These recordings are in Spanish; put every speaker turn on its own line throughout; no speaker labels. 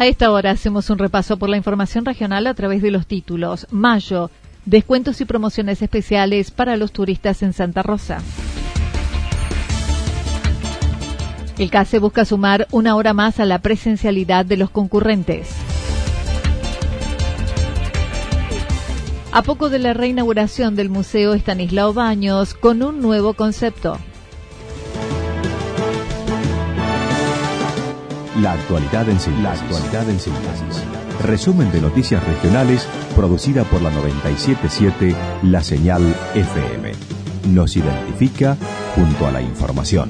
A esta hora hacemos un repaso por la información regional a través de los títulos. Mayo, descuentos y promociones especiales para los turistas en Santa Rosa. El CASE busca sumar una hora más a la presencialidad de los concurrentes. A poco de la reinauguración del Museo Estanislao Baños con un nuevo concepto.
La actualidad en síntesis. La en síntesis. Resumen de noticias regionales producida por la 977 La Señal FM. Nos identifica junto a la información.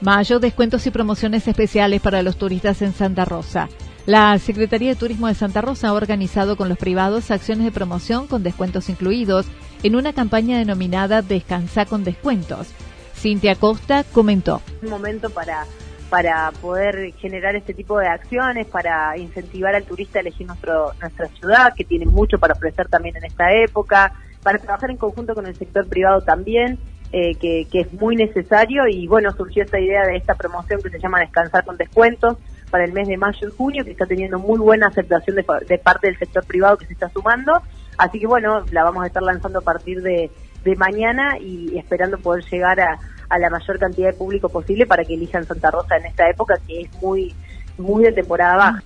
Mayo, descuentos y promociones especiales para los turistas en Santa Rosa. La Secretaría de Turismo de Santa Rosa ha organizado con los privados acciones de promoción con descuentos incluidos en una campaña denominada Descansa con descuentos. Cintia Costa comentó.
Un momento para para poder generar este tipo de acciones, para incentivar al turista a elegir nuestro, nuestra ciudad, que tiene mucho para ofrecer también en esta época, para trabajar en conjunto con el sector privado también, eh, que, que es muy necesario y bueno, surgió esta idea de esta promoción que se llama Descansar con descuentos, para el mes de mayo y junio, que está teniendo muy buena aceptación de, parte del sector privado que se está sumando. Así que bueno, la vamos a estar lanzando a partir de, mañana y esperando poder llegar a, la mayor cantidad de público posible para que elijan Santa Rosa en esta época que es muy, muy de temporada baja.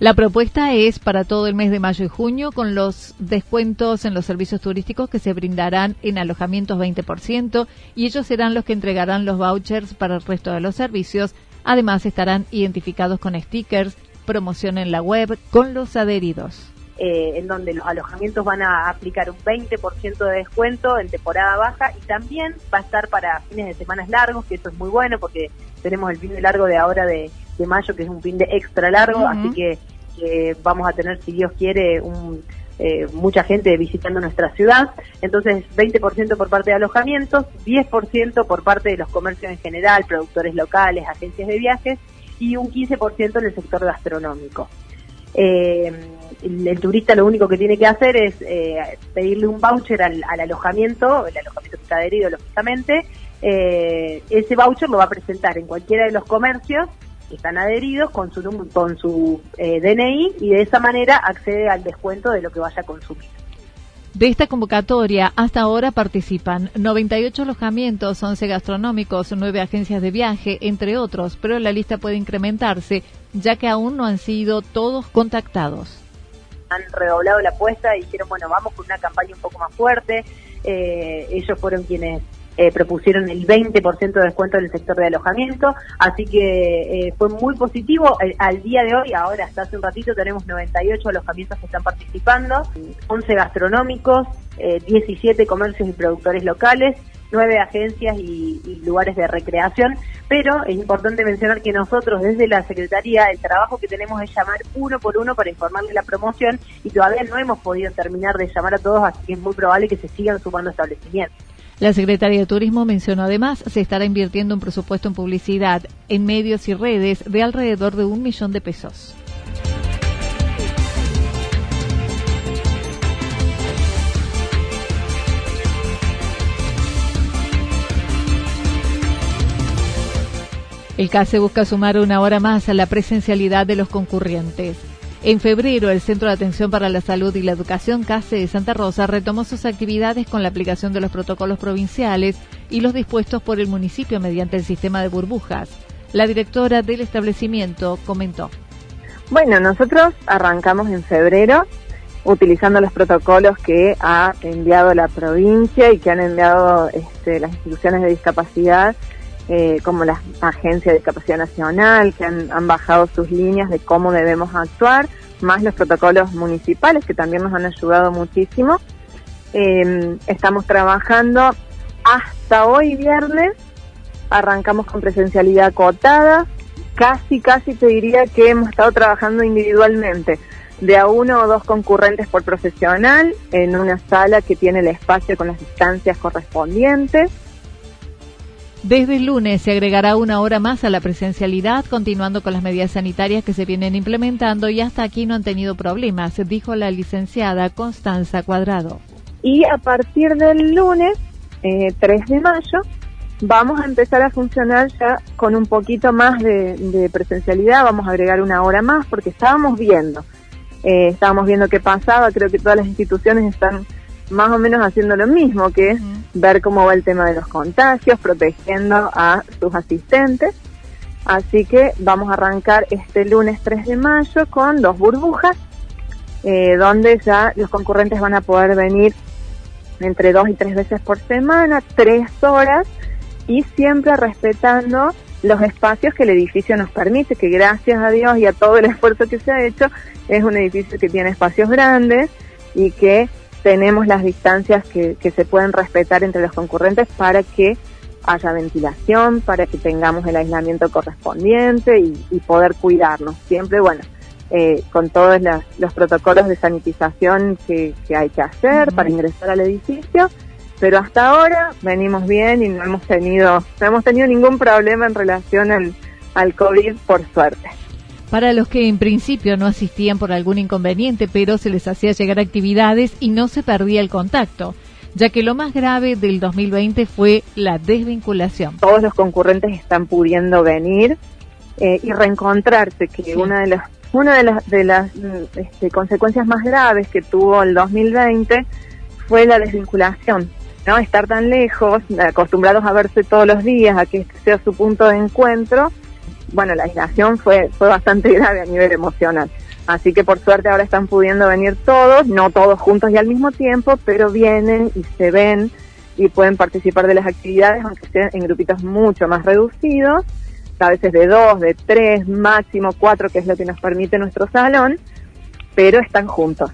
La propuesta es para todo el mes de mayo y junio con los descuentos en los servicios turísticos que se brindarán en alojamientos 20% y ellos serán los que entregarán los vouchers para el resto de los servicios Además, estarán identificados con stickers, promoción en la web con los adheridos.
Eh, en donde los alojamientos van a aplicar un 20% de descuento en temporada baja y también va a estar para fines de semanas largos, que eso es muy bueno porque tenemos el fin de largo de ahora de, mayo, que es un fin de extra largo, así que vamos a tener, si Dios quiere, un eh, mucha gente visitando nuestra ciudad. Entonces, 20% por parte de alojamientos, 10% por parte de los comercios en general, productores locales, agencias de viajes y un 15% en el sector gastronómico. Eh, el, turista lo único que tiene que hacer es eh, pedirle un voucher al, alojamiento, el alojamiento que está adherido lógicamente, ese voucher lo va a presentar en cualquiera de los comercios que están adheridos con su, con su eh, DNI y de esa manera accede al descuento de lo que vaya a consumir.
De esta convocatoria, hasta ahora participan 98 alojamientos, 11 gastronómicos, 9 agencias de viaje, entre otros, pero la lista puede incrementarse, ya que aún no han sido todos contactados.
Han redoblado la apuesta y dijeron, bueno, vamos con una campaña un poco más fuerte. Eh, ellos fueron quienes eh, propusieron el 20% de descuento en el sector de alojamiento, así que eh, fue muy positivo. Eh, al día de hoy, ahora hasta hace un ratito, tenemos 98 alojamientos que están participando, 11 gastronómicos, 17 comercios y productores locales nueve agencias y, y, lugares de recreación, pero es importante mencionar que nosotros desde la Secretaría el trabajo que tenemos es llamar uno por uno para informarle la promoción y todavía no hemos podido terminar de llamar a todos, así que es muy probable que se sigan sumando establecimientos.
La Secretaría de Turismo mencionó además se estará invirtiendo un presupuesto en publicidad en medios y redes de alrededor de un millón de pesos. El CASE busca sumar una hora más a la presencialidad de los concurrentes. En febrero, el Centro de Atención para la Salud y la Educación CASE de Santa Rosa retomó sus actividades con la aplicación de los protocolos provinciales y los dispuestos por el municipio mediante el sistema de burbujas. La directora del establecimiento comentó.
Bueno, nosotros arrancamos en febrero utilizando los protocolos que ha enviado la provincia y que han enviado este, las instituciones de discapacidad eh, como la Agencia de Discapacidad Nacional, que han, bajado sus líneas de cómo debemos actuar, más los protocolos municipales, que también nos han ayudado muchísimo. Em, estamos trabajando hasta hoy viernes, arrancamos con presencialidad acotada, casi, casi te diría que hemos estado trabajando individualmente, de a uno o dos concurrentes por profesional, en una sala que tiene el espacio con las distancias correspondientes.
Desde el lunes se agregará una hora más a la presencialidad, continuando con las medidas sanitarias que se vienen implementando y hasta aquí no han tenido problemas, dijo la licenciada Constanza Cuadrado.
Y a partir del lunes, eh, 3 de mayo, vamos a empezar a funcionar ya con un poquito más de, presencialidad, vamos a agregar una hora más porque estábamos viendo, eh, estábamos viendo qué pasaba, creo que todas las instituciones están más o menos haciendo lo mismo, que es ver cómo va el tema de los contagios, protegiendo a sus asistentes. Así que vamos a arrancar este lunes 3 de mayo con dos burbujas, eh, donde ya los concurrentes van a poder venir entre dos y tres veces por semana, tres horas, y siempre respetando los espacios que el edificio nos permite, que gracias a Dios y a todo el esfuerzo que se ha hecho, es un edificio que tiene espacios grandes y que tenemos las distancias que, se pueden respetar entre los concurrentes para que haya ventilación, para que tengamos el aislamiento correspondiente y, poder cuidarnos. Siempre, bueno, eh, con todos los protocolos de sanitización que, hay que hacer para ingresar al edificio, pero hasta ahora venimos bien y no hemos tenido, no hemos tenido ningún problema en relación al, al COVID, por suerte
para los que en principio no asistían por algún inconveniente, pero se les hacía llegar actividades y no se perdía el contacto, ya que lo más grave del 2020 fue la desvinculación.
Todos los concurrentes están pudiendo venir eh, y reencontrarse, que una de las una de las, de las este, consecuencias más graves que tuvo el 2020 fue la desvinculación. ¿no? Estar tan lejos, acostumbrados a verse todos los días, a que este sea su punto de encuentro, bueno, la aislación fue, fue bastante grave a nivel emocional. Así que por suerte ahora están pudiendo venir todos, no todos juntos y al mismo tiempo, pero vienen y se ven y pueden participar de las actividades, aunque sean en grupitos mucho más reducidos, a veces de dos, de tres, máximo cuatro, que es lo que nos permite nuestro salón, pero están juntos.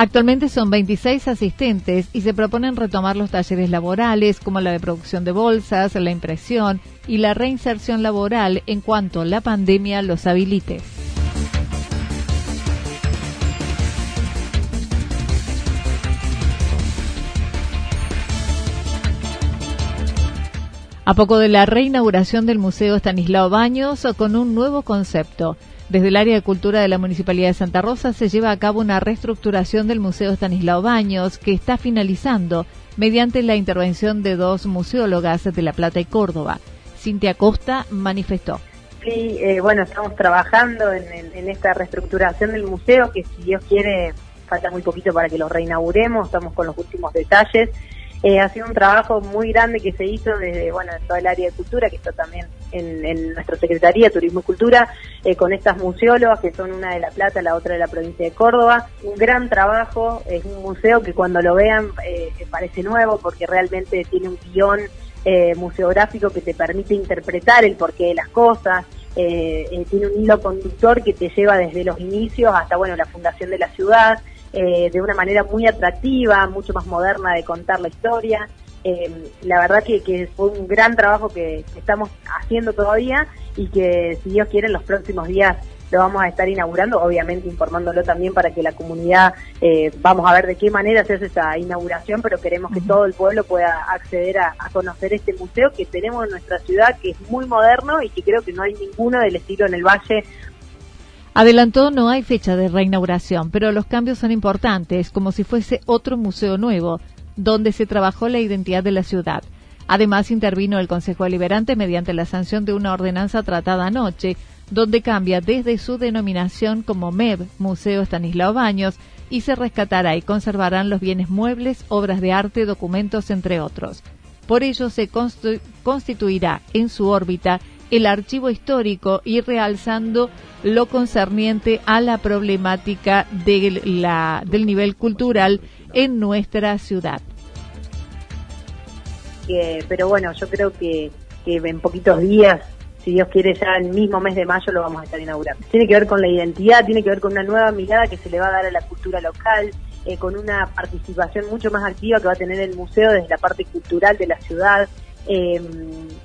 Actualmente son 26 asistentes y se proponen retomar los talleres laborales como la de producción de bolsas, la impresión y la reinserción laboral en cuanto la pandemia los habilite. A poco de la reinauguración del Museo Estanislao Baños con un nuevo concepto. Desde el área de cultura de la Municipalidad de Santa Rosa se lleva a cabo una reestructuración del Museo Estanislao Baños que está finalizando mediante la intervención de dos museólogas de La Plata y Córdoba. Cintia Costa manifestó.
Sí, eh, bueno, estamos trabajando en, esta reestructuración del museo que si Dios quiere falta muy poquito para que lo reinauguremos, estamos con los últimos detalles. Eh, ha sido un trabajo muy grande que se hizo desde, bueno, en toda el área de cultura, que está también en, nuestra Secretaría, Turismo y Cultura, eh, con estas museólogas, que son una de La Plata, la otra de la provincia de Córdoba. Un gran trabajo, es un museo que cuando lo vean eh, parece nuevo, porque realmente tiene un guion eh, museográfico que te permite interpretar el porqué de las cosas, tiene un hilo conductor que te lleva desde los inicios hasta, bueno, la fundación de la ciudad, eh, de una manera muy atractiva, mucho más moderna de contar la historia. Eh, la verdad que, fue un gran trabajo que, estamos haciendo todavía y que si Dios quiere en los próximos días lo vamos a estar inaugurando, obviamente informándolo también para que la comunidad, eh, vamos a ver de qué manera se hace esa inauguración, pero queremos que todo el pueblo pueda acceder a, conocer este museo que tenemos en nuestra ciudad, que es muy moderno y que creo que no hay ninguno del estilo en el Valle.
Adelantó no hay fecha de reinauguración, pero los cambios son importantes, como si fuese otro museo nuevo, donde se trabajó la identidad de la ciudad. Además, intervino el Consejo Deliberante mediante la sanción de una ordenanza tratada anoche, donde cambia desde su denominación como MEB, Museo Estanislao Baños, y se rescatará y conservarán los bienes muebles, obras de arte, documentos, entre otros. Por ello, se constituirá en su órbita el archivo histórico y realzando lo concerniente a la problemática de la, del nivel cultural en nuestra ciudad.
pero bueno, yo creo que, que en poquitos días si Dios quiere, ya el mismo mes de mayo lo vamos a estar inaugurando. Tiene que ver con la identidad, tiene que ver con una nueva mirada que se le va a dar a la cultura local, eh, con una participación mucho más activa que va a tener el museo desde la parte cultural de la ciudad. Eh,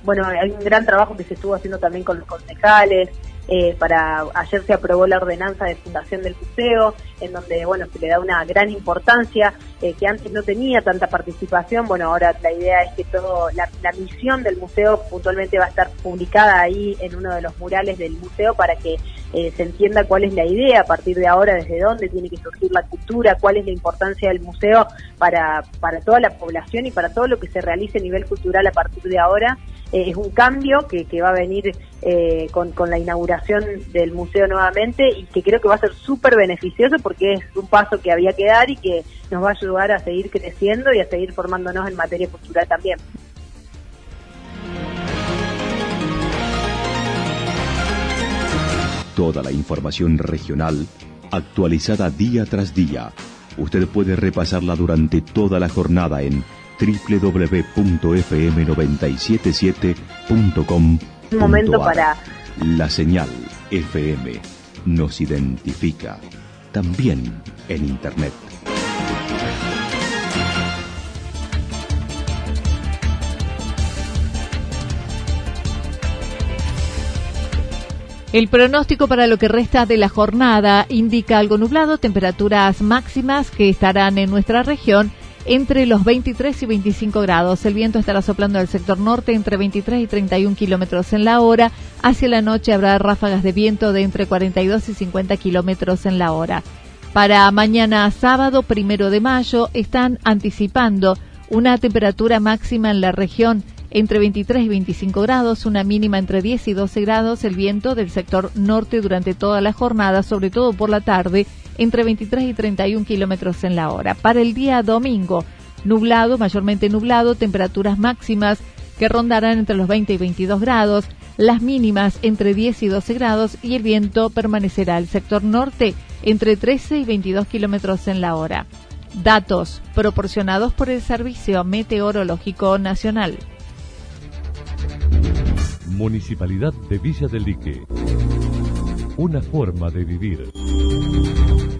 bueno, hay un gran trabajo que se estuvo haciendo también con los concejales, eh, para ayer se aprobó la ordenanza de fundación del museo, en donde bueno se le da una gran importancia eh, que antes no tenía tanta participación. Bueno, ahora la idea es que todo la, misión del museo puntualmente va a estar publicada ahí en uno de los murales del museo para que eh, se entienda cuál es la idea a partir de ahora, desde dónde tiene que surgir la cultura, cuál es la importancia del museo para, para toda la población y para todo lo que se realice a nivel cultural a partir de ahora. Es un cambio que, que va a venir eh, con, con, la inauguración del museo nuevamente y que creo que va a ser súper beneficioso porque es un paso que había que dar y que nos va a ayudar a seguir creciendo y a seguir formándonos en materia cultural también.
Toda la información regional actualizada día tras día. Usted puede repasarla durante toda la jornada en www.fm977.com.
Un momento para...
La señal FM nos identifica también en Internet.
El pronóstico para lo que resta de la jornada indica algo nublado, temperaturas máximas que estarán en nuestra región entre los 23 y 25 grados. El viento estará soplando del sector norte entre 23 y 31 kilómetros en la hora. Hacia la noche habrá ráfagas de viento de entre 42 y 50 kilómetros en la hora. Para mañana sábado, primero de mayo, están anticipando una temperatura máxima en la región entre 23 y 25 grados, una mínima entre 10 y 12 grados, el viento del sector norte durante toda la jornada, sobre todo por la tarde, entre 23 y 31 kilómetros en la hora. Para el día domingo, nublado, mayormente nublado, temperaturas máximas que rondarán entre los 20 y 22 grados, las mínimas entre 10 y 12 grados y el viento permanecerá al sector norte entre 13 y 22 kilómetros en la hora. Datos proporcionados por el Servicio Meteorológico Nacional.
Municipalidad de Villa del Lique. Una forma de vivir.